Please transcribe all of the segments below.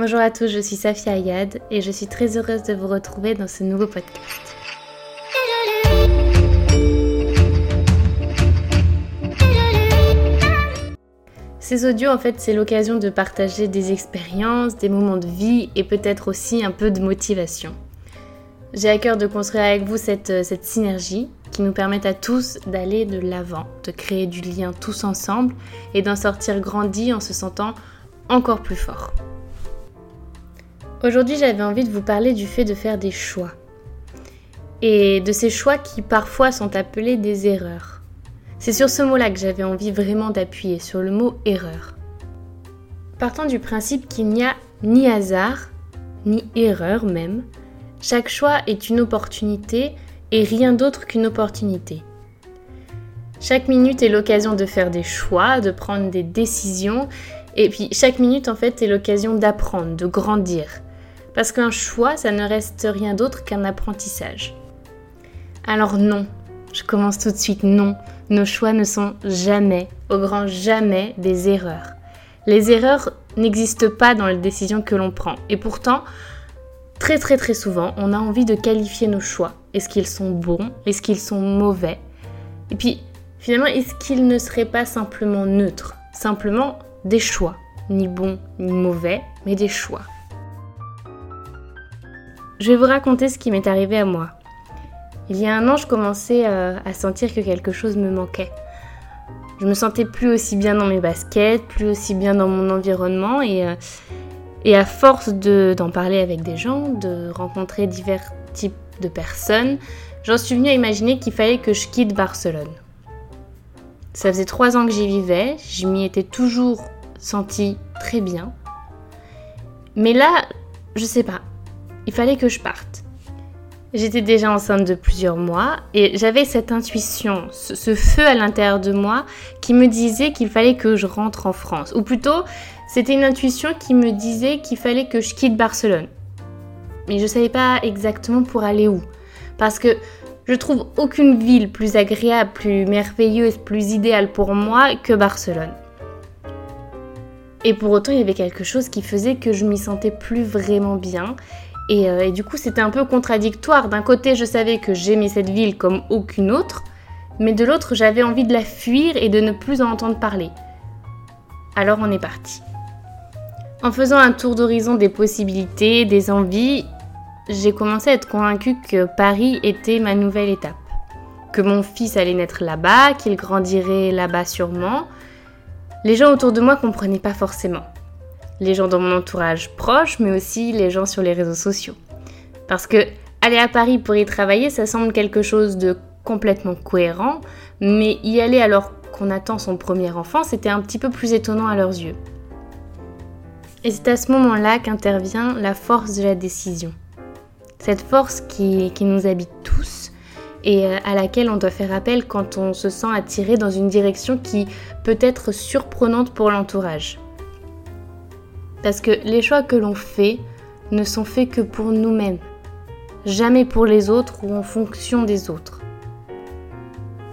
Bonjour à tous, je suis Safia Ayad et je suis très heureuse de vous retrouver dans ce nouveau podcast. Ces audios, en fait, c'est l'occasion de partager des expériences, des moments de vie et peut-être aussi un peu de motivation. J'ai à cœur de construire avec vous cette, cette synergie qui nous permette à tous d'aller de l'avant, de créer du lien tous ensemble et d'en sortir grandi en se sentant encore plus fort. Aujourd'hui, j'avais envie de vous parler du fait de faire des choix. Et de ces choix qui parfois sont appelés des erreurs. C'est sur ce mot-là que j'avais envie vraiment d'appuyer, sur le mot erreur. Partant du principe qu'il n'y a ni hasard, ni erreur même, chaque choix est une opportunité et rien d'autre qu'une opportunité. Chaque minute est l'occasion de faire des choix, de prendre des décisions, et puis chaque minute en fait est l'occasion d'apprendre, de grandir. Parce qu'un choix, ça ne reste rien d'autre qu'un apprentissage. Alors non, je commence tout de suite, non, nos choix ne sont jamais, au grand jamais, des erreurs. Les erreurs n'existent pas dans les décisions que l'on prend. Et pourtant, très très très souvent, on a envie de qualifier nos choix. Est-ce qu'ils sont bons? Est-ce qu'ils sont mauvais? Et puis, finalement, est-ce qu'ils ne seraient pas simplement neutres? Simplement des choix. Ni bons ni mauvais, mais des choix. Je vais vous raconter ce qui m'est arrivé à moi. Il y a un an, je commençais euh, à sentir que quelque chose me manquait. Je me sentais plus aussi bien dans mes baskets, plus aussi bien dans mon environnement et, euh, à force d'en parler avec des gens, de rencontrer divers types de personnes, j'en suis venue à imaginer qu'il fallait que je quitte Barcelone. Ça faisait trois ans que j'y vivais, je m'y étais toujours sentie très bien. Mais là, je sais pas, il fallait que je parte. J'étais déjà enceinte de plusieurs mois et j'avais cette intuition, ce, feu à l'intérieur de moi qui me disait qu'il fallait que je rentre en France. Ou plutôt, c'était une intuition qui me disait qu'il fallait que je quitte Barcelone. Mais je ne savais pas exactement pour aller où. Parce que je trouve aucune ville plus agréable, plus merveilleuse, plus idéale pour moi que Barcelone. Et pour autant, il y avait quelque chose qui faisait que je m'y sentais plus vraiment bien euh, et, du coup, c'était un peu contradictoire. D'un côté, je savais que j'aimais cette ville comme aucune autre, mais de l'autre, j'avais envie de la fuir et de ne plus en entendre parler. Alors on est parti. En faisant un tour d'horizon des possibilités, des envies, j'ai commencé à être convaincue que Paris était ma nouvelle étape. Que mon fils allait naître là-bas, qu'il grandirait là-bas sûrement. Les gens autour de moi comprenaient pas forcément les gens dans mon entourage proche, mais aussi les gens sur les réseaux sociaux. Parce que aller à Paris pour y travailler, ça semble quelque chose de complètement cohérent, mais y aller alors qu'on attend son premier enfant, c'était un petit peu plus étonnant à leurs yeux. Et c'est à ce moment-là qu'intervient la force de la décision. Cette force qui, qui nous habite tous et euh, à laquelle on doit faire appel quand on se sent attiré dans une direction qui peut être surprenante pour l'entourage. Parce que les choix que l'on fait ne sont faits que pour nous-mêmes, jamais pour les autres ou en fonction des autres.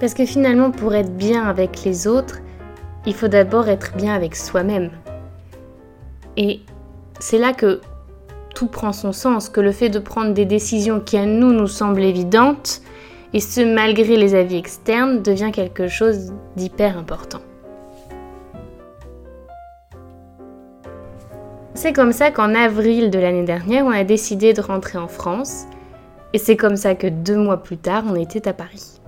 Parce que finalement, pour être bien avec les autres, il faut d'abord être bien avec soi-même. Et c'est là que tout prend son sens, que le fait de prendre des décisions qui à nous nous semblent évidentes, et ce malgré les avis externes, devient quelque chose d'hyper important. C'est comme ça qu'en avril de l'année dernière, on a décidé de rentrer en France. Et c'est comme ça que deux mois plus tard, on était à Paris.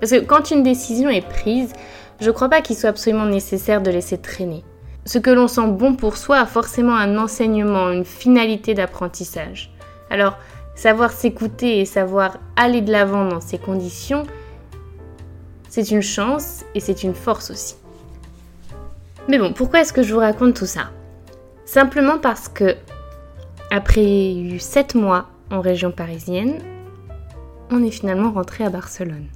Parce que quand une décision est prise, je ne crois pas qu'il soit absolument nécessaire de laisser traîner. Ce que l'on sent bon pour soi a forcément un enseignement, une finalité d'apprentissage. Alors, savoir s'écouter et savoir aller de l'avant dans ces conditions, c'est une chance et c'est une force aussi. Mais bon, pourquoi est-ce que je vous raconte tout ça? Simplement parce que, après eu 7 mois en région parisienne, on est finalement rentré à Barcelone.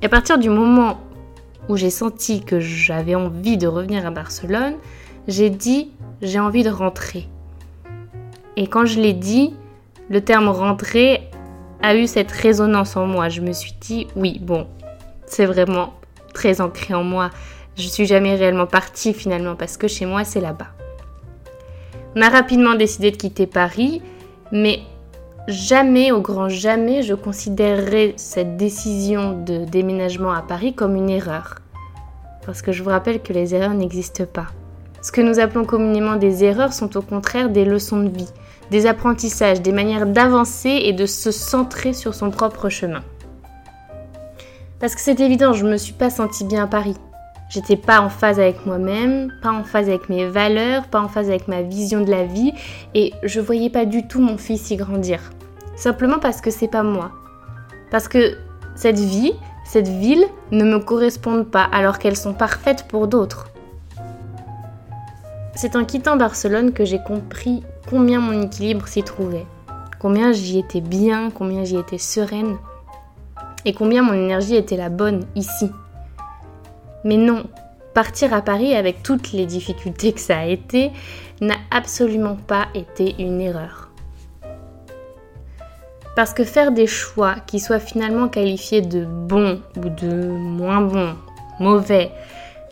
Et à partir du moment où j'ai senti que j'avais envie de revenir à Barcelone, j'ai dit j'ai envie de rentrer. Et quand je l'ai dit, le terme rentrer a eu cette résonance en moi. Je me suis dit oui, bon, c'est vraiment très ancré en moi. Je suis jamais réellement partie finalement parce que chez moi c'est là-bas. On a rapidement décidé de quitter Paris, mais jamais, au grand jamais, je considérerais cette décision de déménagement à Paris comme une erreur. Parce que je vous rappelle que les erreurs n'existent pas. Ce que nous appelons communément des erreurs sont au contraire des leçons de vie, des apprentissages, des manières d'avancer et de se centrer sur son propre chemin. Parce que c'est évident, je ne me suis pas sentie bien à Paris. J'étais pas en phase avec moi-même, pas en phase avec mes valeurs, pas en phase avec ma vision de la vie et je voyais pas du tout mon fils y grandir. Simplement parce que c'est pas moi. Parce que cette vie, cette ville ne me correspondent pas alors qu'elles sont parfaites pour d'autres. C'est en quittant Barcelone que j'ai compris combien mon équilibre s'y trouvait, combien j'y étais bien, combien j'y étais sereine et combien mon énergie était la bonne ici. Mais non, partir à Paris avec toutes les difficultés que ça a été n'a absolument pas été une erreur. Parce que faire des choix qui soient finalement qualifiés de bons ou de moins bons, mauvais,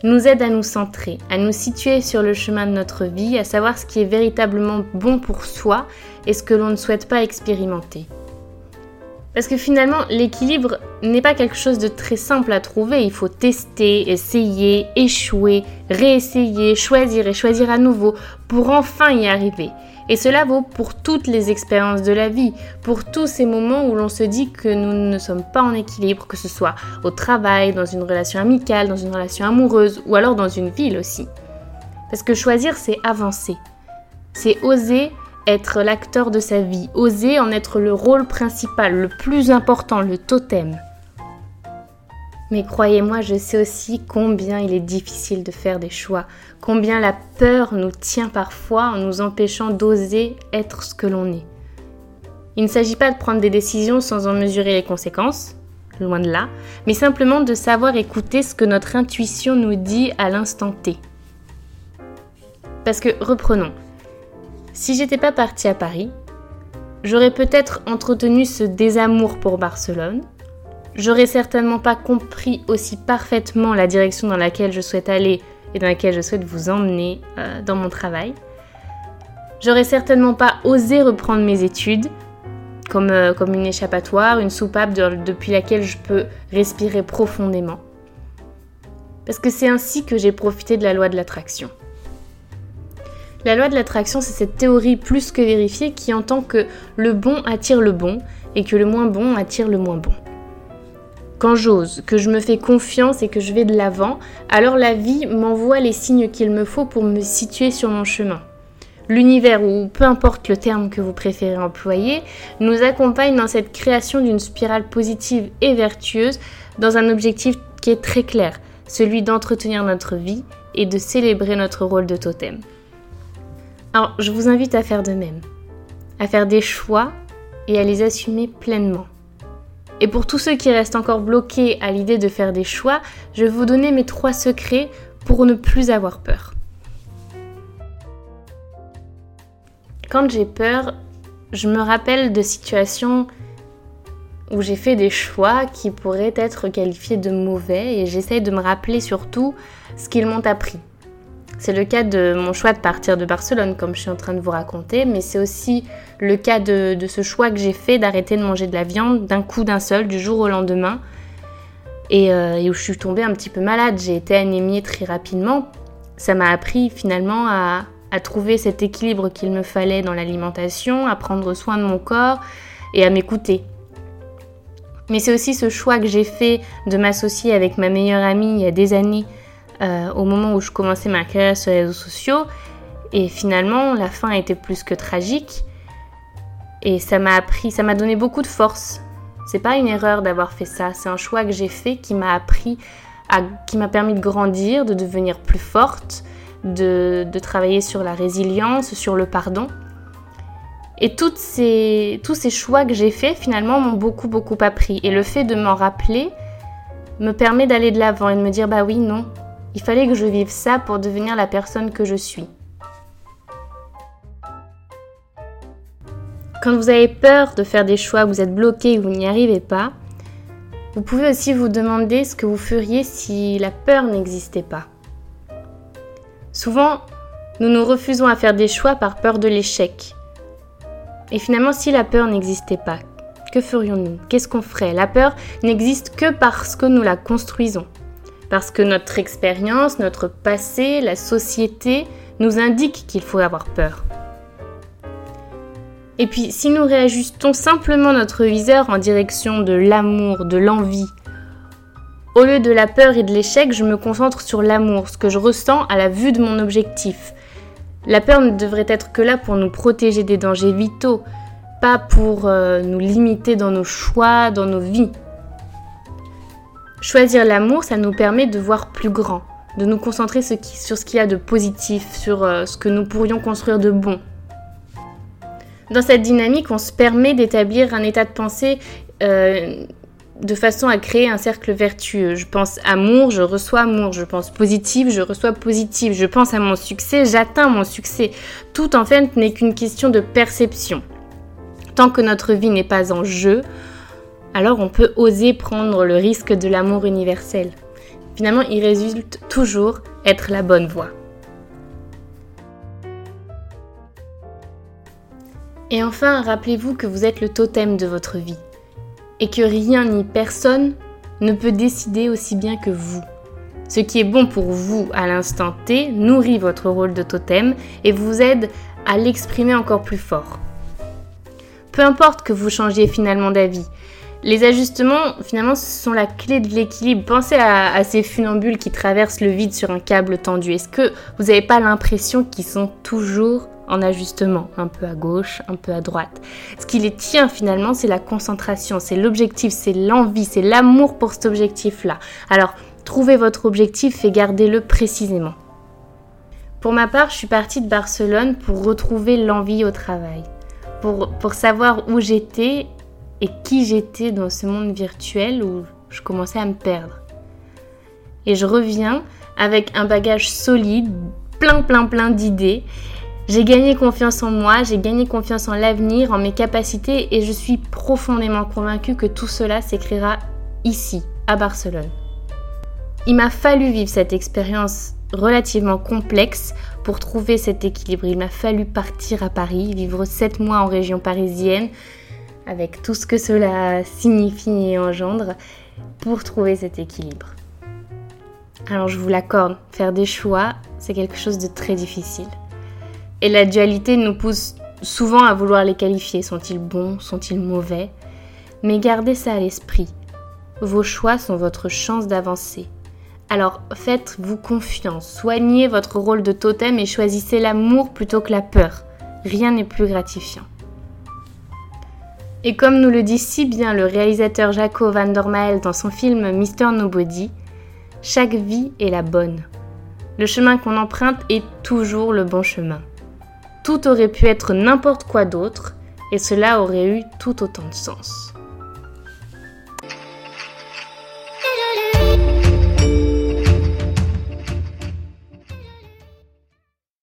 nous aide à nous centrer, à nous situer sur le chemin de notre vie, à savoir ce qui est véritablement bon pour soi et ce que l'on ne souhaite pas expérimenter. Parce que finalement, l'équilibre n'est pas quelque chose de très simple à trouver. Il faut tester, essayer, échouer, réessayer, choisir et choisir à nouveau pour enfin y arriver. Et cela vaut pour toutes les expériences de la vie, pour tous ces moments où l'on se dit que nous ne sommes pas en équilibre, que ce soit au travail, dans une relation amicale, dans une relation amoureuse ou alors dans une ville aussi. Parce que choisir, c'est avancer. C'est oser être l'acteur de sa vie, oser en être le rôle principal, le plus important, le totem. Mais croyez-moi, je sais aussi combien il est difficile de faire des choix, combien la peur nous tient parfois en nous empêchant d'oser être ce que l'on est. Il ne s'agit pas de prendre des décisions sans en mesurer les conséquences, loin de là, mais simplement de savoir écouter ce que notre intuition nous dit à l'instant T. Parce que, reprenons, si j'étais pas partie à Paris, j'aurais peut-être entretenu ce désamour pour Barcelone. J'aurais certainement pas compris aussi parfaitement la direction dans laquelle je souhaite aller et dans laquelle je souhaite vous emmener euh, dans mon travail. J'aurais certainement pas osé reprendre mes études comme, euh, comme une échappatoire, une soupape depuis laquelle je peux respirer profondément. Parce que c'est ainsi que j'ai profité de la loi de l'attraction. La loi de l'attraction, c'est cette théorie plus que vérifiée qui entend que le bon attire le bon et que le moins bon attire le moins bon. Quand j'ose, que je me fais confiance et que je vais de l'avant, alors la vie m'envoie les signes qu'il me faut pour me situer sur mon chemin. L'univers, ou peu importe le terme que vous préférez employer, nous accompagne dans cette création d'une spirale positive et vertueuse dans un objectif qui est très clair, celui d'entretenir notre vie et de célébrer notre rôle de totem. Alors, je vous invite à faire de même, à faire des choix et à les assumer pleinement. Et pour tous ceux qui restent encore bloqués à l'idée de faire des choix, je vais vous donner mes trois secrets pour ne plus avoir peur. Quand j'ai peur, je me rappelle de situations où j'ai fait des choix qui pourraient être qualifiés de mauvais et j'essaye de me rappeler surtout ce qu'ils m'ont appris. C'est le cas de mon choix de partir de Barcelone, comme je suis en train de vous raconter, mais c'est aussi le cas de, ce choix que j'ai fait d'arrêter de manger de la viande d'un coup d'un seul, du jour au lendemain, euh, et, où je suis tombée un petit peu malade. J'ai été anémiée très rapidement. Ça m'a appris finalement à trouver cet équilibre qu'il me fallait dans l'alimentation, à prendre soin de mon corps et à m'écouter. Mais c'est aussi ce choix que j'ai fait de m'associer avec ma meilleure amie il y a des années euh, au moment où je commençais ma carrière sur les réseaux sociaux. Et finalement, la fin était plus que tragique. Et ça m'a appris, ça m'a donné beaucoup de force. C'est pas une erreur d'avoir fait ça, c'est un choix que j'ai fait qui m'a appris, qui m'a permis de grandir, de devenir plus forte, de, de, travailler sur la résilience, sur le pardon. Et toutes ces, tous ces choix que j'ai faits finalement m'ont beaucoup beaucoup appris. Et le fait de m'en rappeler me permet d'aller de l'avant et de me dire bah oui, non, il fallait que je vive ça pour devenir la personne que je suis. Quand vous avez peur de faire des choix, vous êtes bloqué vous n'y arrivez pas, vous pouvez aussi vous demander ce que vous feriez si la peur n'existait pas. Souvent, Nous nous refusons à faire des choix par peur de l'échec. Et finalement, si la peur n'existait pas, que ferions-nous? Qu'est-ce qu'on ferait? La peur n'existe que parce que nous la construisons. Parce que notre expérience, notre passé, la société nous indiquent qu'il faut avoir peur. Et puis, si nous réajustons simplement notre viseur en direction de l'amour, de l'envie, au lieu de la peur et de l'échec, je me concentre sur l'amour, ce que je ressens à la vue de mon objectif. La peur ne devrait être que là pour nous protéger des dangers vitaux, pas pour euh, nous limiter dans nos choix, dans nos vies. Choisir l'amour, ça nous permet de voir plus grand, de nous concentrer sur ce qu'il y a de positif, sur euh, ce que nous pourrions construire de bon. Dans cette dynamique, on se permet d'établir un état de pensée euh, de façon à créer un cercle vertueux. Je pense amour, je reçois amour. Je pense positif, je reçois positif. Je pense à mon succès, j'atteins mon succès. Tout en fait n'est qu'une question de perception. Tant que notre vie n'est pas en jeu, alors on peut oser prendre le risque de l'amour universel. Finalement, il résulte toujours être la bonne voie. Et enfin, rappelez-vous que vous êtes le totem de votre vie et que rien ni personne ne peut décider aussi bien que vous. Ce qui est bon pour vous à l'instant T nourrit votre rôle de totem et vous aide à l'exprimer encore plus fort. Peu importe que vous changiez finalement d'avis, les ajustements, finalement, sont la clé de l'équilibre. Pensez à, ces funambules qui traversent le vide sur un câble tendu. Est-ce que vous n'avez pas l'impression qu'ils sont toujours en ajustement, un peu à gauche, un peu à droite? Ce qui les tient finalement, c'est la concentration, c'est l'objectif, c'est l'envie, c'est l'amour pour cet objectif-là. Alors, trouvez votre objectif et gardez-le précisément. Pour ma part, je suis partie de Barcelone pour retrouver l'envie au travail, pour, pour savoir où j'étais et qui j'étais dans ce monde virtuel où je commençais à me perdre. Et je reviens avec un bagage solide, plein plein plein d'idées j'ai gagné confiance en moi, j'ai gagné confiance en l'avenir, en mes capacités et je suis profondément convaincue que tout cela s'écrira ici, à Barcelone. Il m'a fallu vivre cette expérience relativement complexe pour trouver cet équilibre. Il m'a fallu partir à Paris, vivre sept mois en région parisienne, avec tout ce que cela signifie et engendre, pour trouver cet équilibre. Alors je vous l'accorde, faire des choix, c'est quelque chose de très difficile. Et la dualité nous pousse souvent à vouloir les qualifier. Sont-ils bons Sont-ils mauvais? Mais gardez ça à l'esprit. Vos choix sont votre chance d'avancer. Alors faites-vous confiance, soignez votre rôle de totem et choisissez l'amour plutôt que la peur. Rien n'est plus gratifiant. Et comme nous le dit si bien le réalisateur Jaco Van Dormael dans son film Mister Nobody, chaque vie est la bonne. Le chemin qu'on emprunte est toujours le bon chemin. Tout aurait pu être n'importe quoi d'autre et cela aurait eu tout autant de sens.